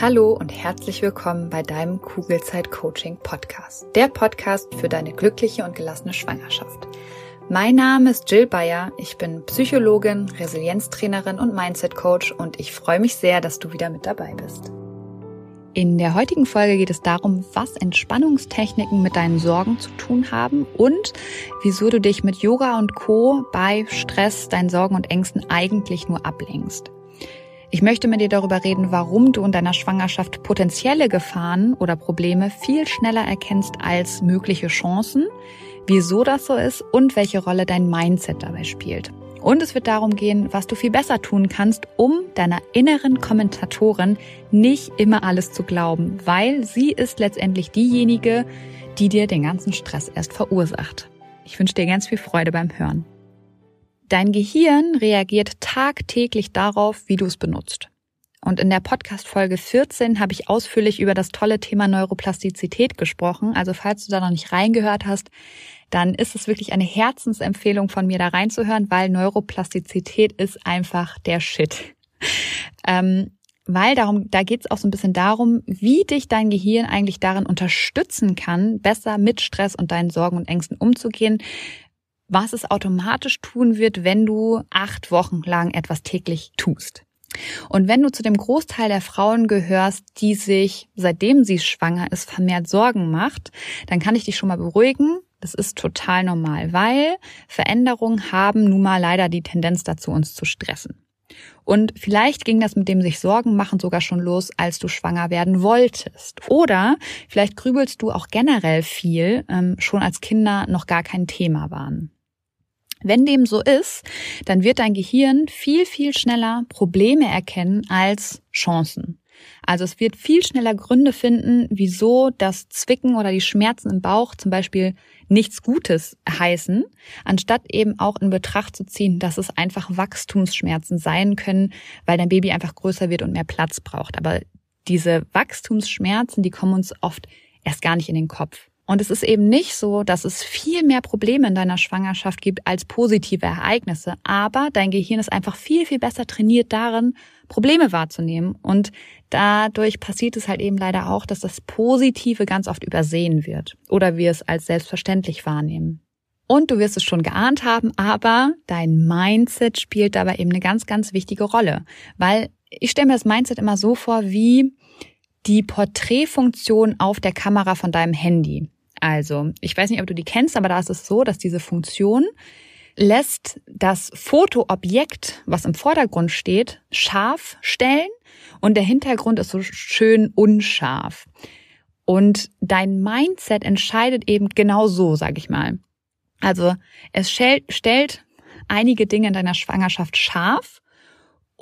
Hallo und herzlich willkommen bei deinem Kugelzeit Coaching Podcast. Der Podcast für deine glückliche und gelassene Schwangerschaft. Mein Name ist Jill Bayer. Ich bin Psychologin, Resilienztrainerin und Mindset Coach und ich freue mich sehr, dass du wieder mit dabei bist. In der heutigen Folge geht es darum, was Entspannungstechniken mit deinen Sorgen zu tun haben und wieso du dich mit Yoga und Co. bei Stress, deinen Sorgen und Ängsten eigentlich nur ablenkst. Ich möchte mit dir darüber reden, warum du in deiner Schwangerschaft potenzielle Gefahren oder Probleme viel schneller erkennst als mögliche Chancen, wieso das so ist und welche Rolle dein Mindset dabei spielt. Und es wird darum gehen, was du viel besser tun kannst, um deiner inneren Kommentatorin nicht immer alles zu glauben, weil sie ist letztendlich diejenige, die dir den ganzen Stress erst verursacht. Ich wünsche dir ganz viel Freude beim Hören. Dein Gehirn reagiert tagtäglich darauf, wie du es benutzt. Und in der Podcast Folge 14 habe ich ausführlich über das tolle Thema Neuroplastizität gesprochen. Also falls du da noch nicht reingehört hast, dann ist es wirklich eine Herzensempfehlung von mir da reinzuhören, weil Neuroplastizität ist einfach der Shit. Ähm, weil darum, da geht es auch so ein bisschen darum, wie dich dein Gehirn eigentlich darin unterstützen kann, besser mit Stress und deinen Sorgen und Ängsten umzugehen, was es automatisch tun wird, wenn du acht Wochen lang etwas täglich tust. Und wenn du zu dem Großteil der Frauen gehörst, die sich, seitdem sie schwanger ist, vermehrt Sorgen macht, dann kann ich dich schon mal beruhigen. Das ist total normal, weil Veränderungen haben nun mal leider die Tendenz dazu, uns zu stressen. Und vielleicht ging das mit dem sich Sorgen machen sogar schon los, als du schwanger werden wolltest. Oder vielleicht grübelst du auch generell viel, ähm, schon als Kinder noch gar kein Thema waren. Wenn dem so ist, dann wird dein Gehirn viel, viel schneller Probleme erkennen als Chancen. Also es wird viel schneller Gründe finden, wieso das Zwicken oder die Schmerzen im Bauch zum Beispiel nichts Gutes heißen, anstatt eben auch in Betracht zu ziehen, dass es einfach Wachstumsschmerzen sein können, weil dein Baby einfach größer wird und mehr Platz braucht. Aber diese Wachstumsschmerzen, die kommen uns oft erst gar nicht in den Kopf. Und es ist eben nicht so, dass es viel mehr Probleme in deiner Schwangerschaft gibt als positive Ereignisse. Aber dein Gehirn ist einfach viel, viel besser trainiert darin, Probleme wahrzunehmen. Und dadurch passiert es halt eben leider auch, dass das Positive ganz oft übersehen wird oder wir es als selbstverständlich wahrnehmen. Und du wirst es schon geahnt haben, aber dein Mindset spielt dabei eben eine ganz, ganz wichtige Rolle. Weil ich stelle mir das Mindset immer so vor wie die Porträtfunktion auf der Kamera von deinem Handy. Also, ich weiß nicht, ob du die kennst, aber da ist es so, dass diese Funktion lässt das Fotoobjekt, was im Vordergrund steht, scharf stellen und der Hintergrund ist so schön unscharf. Und dein Mindset entscheidet eben genau so, sag ich mal. Also es stellt einige Dinge in deiner Schwangerschaft scharf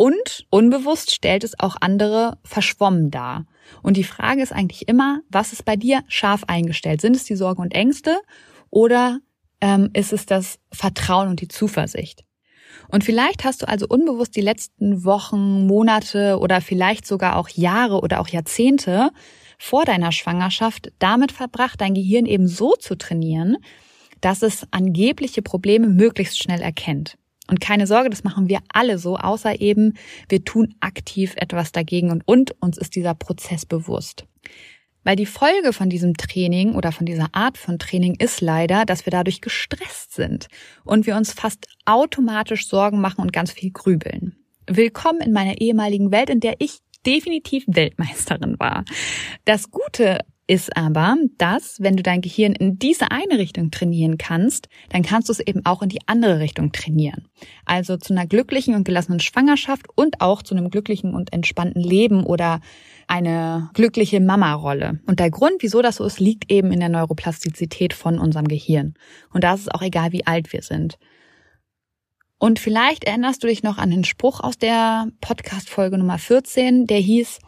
und unbewusst stellt es auch andere verschwommen dar. Und die Frage ist eigentlich immer, was ist bei dir scharf eingestellt? Sind es die Sorgen und Ängste oder ähm, ist es das Vertrauen und die Zuversicht? Und vielleicht hast du also unbewusst die letzten Wochen, Monate oder vielleicht sogar auch Jahre oder auch Jahrzehnte vor deiner Schwangerschaft damit verbracht, dein Gehirn eben so zu trainieren, dass es angebliche Probleme möglichst schnell erkennt. Und keine Sorge, das machen wir alle so, außer eben, wir tun aktiv etwas dagegen und, und uns ist dieser Prozess bewusst. Weil die Folge von diesem Training oder von dieser Art von Training ist leider, dass wir dadurch gestresst sind und wir uns fast automatisch Sorgen machen und ganz viel grübeln. Willkommen in meiner ehemaligen Welt, in der ich definitiv Weltmeisterin war. Das Gute ist aber, dass wenn du dein Gehirn in diese eine Richtung trainieren kannst, dann kannst du es eben auch in die andere Richtung trainieren. Also zu einer glücklichen und gelassenen Schwangerschaft und auch zu einem glücklichen und entspannten Leben oder eine glückliche Mama-Rolle. Und der Grund, wieso das so ist, liegt eben in der Neuroplastizität von unserem Gehirn. Und da ist es auch egal, wie alt wir sind. Und vielleicht erinnerst du dich noch an den Spruch aus der Podcast-Folge Nummer 14, der hieß,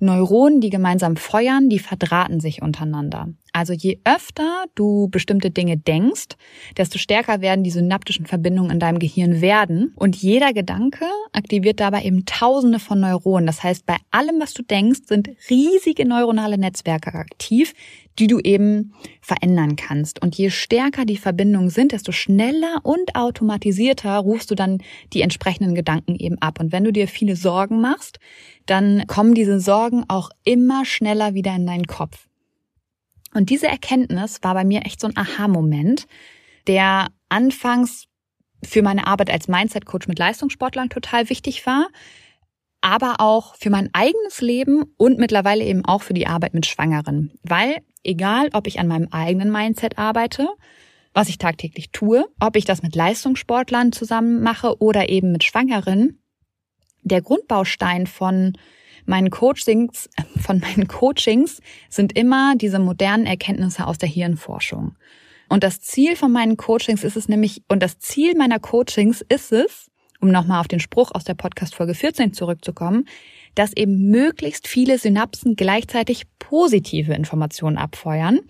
Neuronen, die gemeinsam feuern, die verdrahten sich untereinander. Also je öfter du bestimmte Dinge denkst, desto stärker werden die synaptischen Verbindungen in deinem Gehirn werden. Und jeder Gedanke aktiviert dabei eben tausende von Neuronen. Das heißt, bei allem, was du denkst, sind riesige neuronale Netzwerke aktiv, die du eben verändern kannst. Und je stärker die Verbindungen sind, desto schneller und automatisierter rufst du dann die entsprechenden Gedanken eben ab. Und wenn du dir viele Sorgen machst, dann kommen diese Sorgen auch immer schneller wieder in deinen Kopf. Und diese Erkenntnis war bei mir echt so ein Aha-Moment, der anfangs für meine Arbeit als Mindset-Coach mit Leistungssportlern total wichtig war, aber auch für mein eigenes Leben und mittlerweile eben auch für die Arbeit mit Schwangeren. Weil egal, ob ich an meinem eigenen Mindset arbeite, was ich tagtäglich tue, ob ich das mit Leistungssportlern zusammen mache oder eben mit Schwangeren, der Grundbaustein von meinen Coachings, von meinen Coachings sind immer diese modernen Erkenntnisse aus der Hirnforschung. Und das Ziel von meinen Coachings ist es nämlich, und das Ziel meiner Coachings ist es, um nochmal auf den Spruch aus der Podcast Folge 14 zurückzukommen, dass eben möglichst viele Synapsen gleichzeitig positive Informationen abfeuern,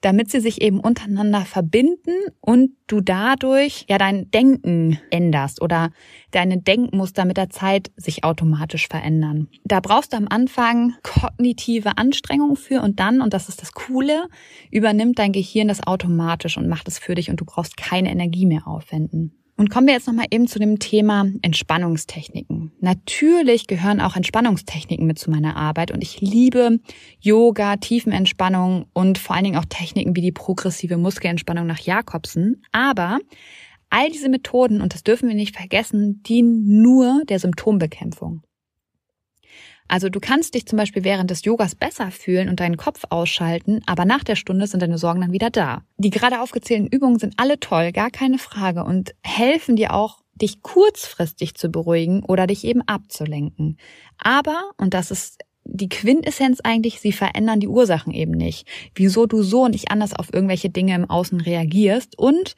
damit sie sich eben untereinander verbinden und du dadurch ja dein Denken änderst oder deine Denkmuster mit der Zeit sich automatisch verändern. Da brauchst du am Anfang kognitive Anstrengung für und dann, und das ist das Coole, übernimmt dein Gehirn das automatisch und macht es für dich und du brauchst keine Energie mehr aufwenden. Und kommen wir jetzt nochmal eben zu dem Thema Entspannungstechniken. Natürlich gehören auch Entspannungstechniken mit zu meiner Arbeit und ich liebe Yoga, Tiefenentspannung und vor allen Dingen auch Techniken wie die progressive Muskelentspannung nach Jakobsen. Aber all diese Methoden, und das dürfen wir nicht vergessen, dienen nur der Symptombekämpfung. Also du kannst dich zum Beispiel während des Yogas besser fühlen und deinen Kopf ausschalten, aber nach der Stunde sind deine Sorgen dann wieder da. Die gerade aufgezählten Übungen sind alle toll, gar keine Frage und helfen dir auch, dich kurzfristig zu beruhigen oder dich eben abzulenken. Aber, und das ist die Quintessenz eigentlich, sie verändern die Ursachen eben nicht. Wieso du so und nicht anders auf irgendwelche Dinge im Außen reagierst und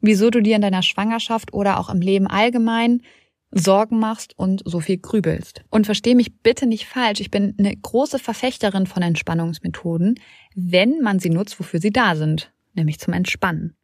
wieso du dir in deiner Schwangerschaft oder auch im Leben allgemein Sorgen machst und so viel grübelst. Und versteh mich bitte nicht falsch, ich bin eine große Verfechterin von Entspannungsmethoden, wenn man sie nutzt, wofür sie da sind, nämlich zum Entspannen.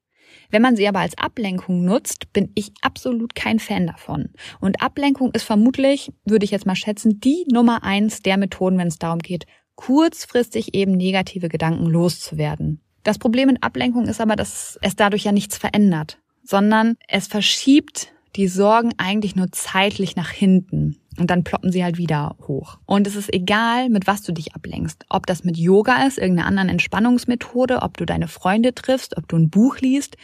Wenn man sie aber als Ablenkung nutzt, bin ich absolut kein Fan davon. Und Ablenkung ist vermutlich, würde ich jetzt mal schätzen, die Nummer eins der Methoden, wenn es darum geht, kurzfristig eben negative Gedanken loszuwerden. Das Problem mit Ablenkung ist aber, dass es dadurch ja nichts verändert, sondern es verschiebt die sorgen eigentlich nur zeitlich nach hinten. Und dann ploppen sie halt wieder hoch. Und es ist egal, mit was du dich ablenkst. Ob das mit Yoga ist, irgendeiner anderen Entspannungsmethode, ob du deine Freunde triffst, ob du ein Buch liest,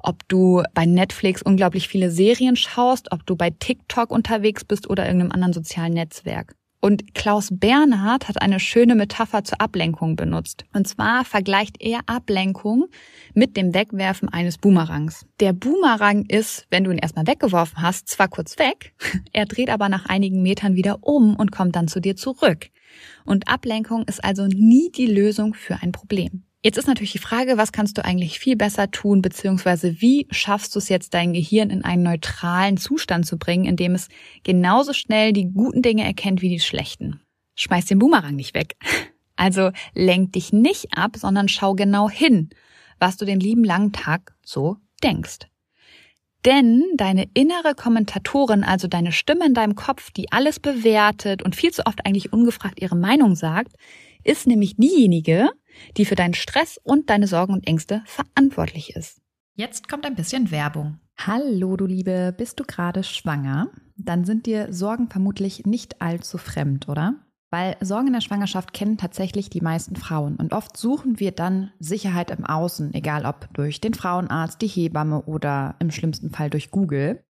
ob du bei Netflix unglaublich viele Serien schaust, ob du bei TikTok unterwegs bist oder irgendeinem anderen sozialen Netzwerk. Und Klaus Bernhard hat eine schöne Metapher zur Ablenkung benutzt. Und zwar vergleicht er Ablenkung mit dem Wegwerfen eines Boomerangs. Der Boomerang ist, wenn du ihn erstmal weggeworfen hast, zwar kurz weg, er dreht aber nach einigen Metern wieder um und kommt dann zu dir zurück. Und Ablenkung ist also nie die Lösung für ein Problem. Jetzt ist natürlich die Frage, was kannst du eigentlich viel besser tun, beziehungsweise wie schaffst du es jetzt, dein Gehirn in einen neutralen Zustand zu bringen, in dem es genauso schnell die guten Dinge erkennt wie die schlechten. Schmeiß den Boomerang nicht weg. Also lenk dich nicht ab, sondern schau genau hin, was du den lieben langen Tag so denkst. Denn deine innere Kommentatorin, also deine Stimme in deinem Kopf, die alles bewertet und viel zu oft eigentlich ungefragt ihre Meinung sagt, ist nämlich diejenige, die für deinen Stress und deine Sorgen und Ängste verantwortlich ist. Jetzt kommt ein bisschen Werbung. Hallo, du Liebe, bist du gerade schwanger? Dann sind dir Sorgen vermutlich nicht allzu fremd, oder? Weil Sorgen in der Schwangerschaft kennen tatsächlich die meisten Frauen und oft suchen wir dann Sicherheit im Außen, egal ob durch den Frauenarzt, die Hebamme oder im schlimmsten Fall durch Google.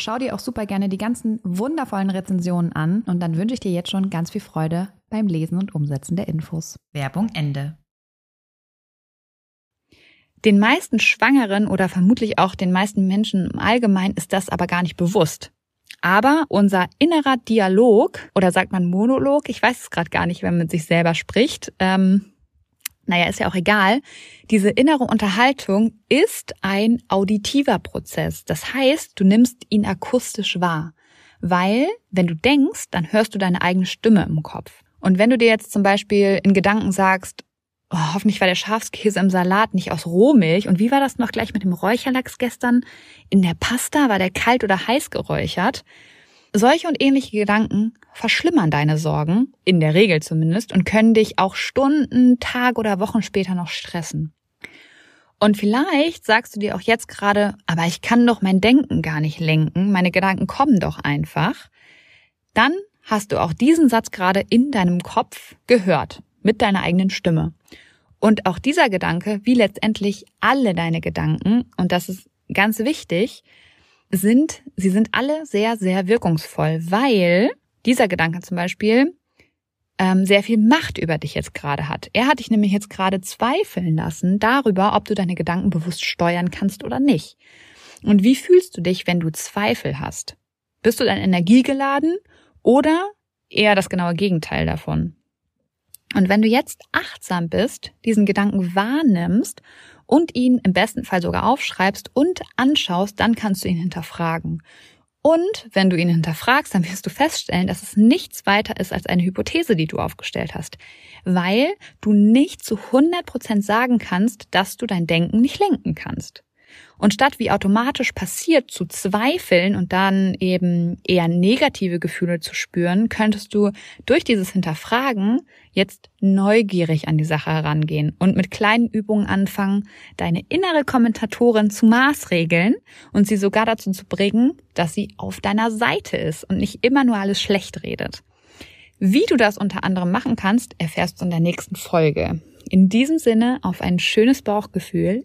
Schau dir auch super gerne die ganzen wundervollen Rezensionen an und dann wünsche ich dir jetzt schon ganz viel Freude beim Lesen und Umsetzen der Infos. Werbung Ende. Den meisten Schwangeren oder vermutlich auch den meisten Menschen im Allgemeinen ist das aber gar nicht bewusst. Aber unser innerer Dialog oder sagt man Monolog, ich weiß es gerade gar nicht, wenn man mit sich selber spricht, ähm, naja, ist ja auch egal, diese innere Unterhaltung ist ein auditiver Prozess. Das heißt, du nimmst ihn akustisch wahr. Weil, wenn du denkst, dann hörst du deine eigene Stimme im Kopf. Und wenn du dir jetzt zum Beispiel in Gedanken sagst, oh, hoffentlich war der Schafskäse im Salat nicht aus Rohmilch. Und wie war das noch gleich mit dem Räucherlachs gestern? In der Pasta war der kalt oder heiß geräuchert? Solche und ähnliche Gedanken verschlimmern deine Sorgen, in der Regel zumindest, und können dich auch Stunden, Tag oder Wochen später noch stressen. Und vielleicht sagst du dir auch jetzt gerade, aber ich kann doch mein Denken gar nicht lenken, meine Gedanken kommen doch einfach. Dann hast du auch diesen Satz gerade in deinem Kopf gehört, mit deiner eigenen Stimme. Und auch dieser Gedanke, wie letztendlich alle deine Gedanken, und das ist ganz wichtig, sind, sie sind alle sehr, sehr wirkungsvoll, weil dieser Gedanke zum Beispiel ähm, sehr viel Macht über dich jetzt gerade hat. Er hat dich nämlich jetzt gerade zweifeln lassen darüber, ob du deine Gedanken bewusst steuern kannst oder nicht. Und wie fühlst du dich, wenn du Zweifel hast? Bist du dann energiegeladen oder eher das genaue Gegenteil davon? Und wenn du jetzt achtsam bist, diesen Gedanken wahrnimmst und ihn im besten Fall sogar aufschreibst und anschaust, dann kannst du ihn hinterfragen. Und wenn du ihn hinterfragst, dann wirst du feststellen, dass es nichts weiter ist als eine Hypothese, die du aufgestellt hast, weil du nicht zu 100 Prozent sagen kannst, dass du dein Denken nicht lenken kannst. Und statt wie automatisch passiert zu zweifeln und dann eben eher negative Gefühle zu spüren, könntest du durch dieses Hinterfragen jetzt neugierig an die Sache herangehen und mit kleinen Übungen anfangen, deine innere Kommentatorin zu maßregeln und sie sogar dazu zu bringen, dass sie auf deiner Seite ist und nicht immer nur alles schlecht redet. Wie du das unter anderem machen kannst, erfährst du in der nächsten Folge. In diesem Sinne auf ein schönes Bauchgefühl.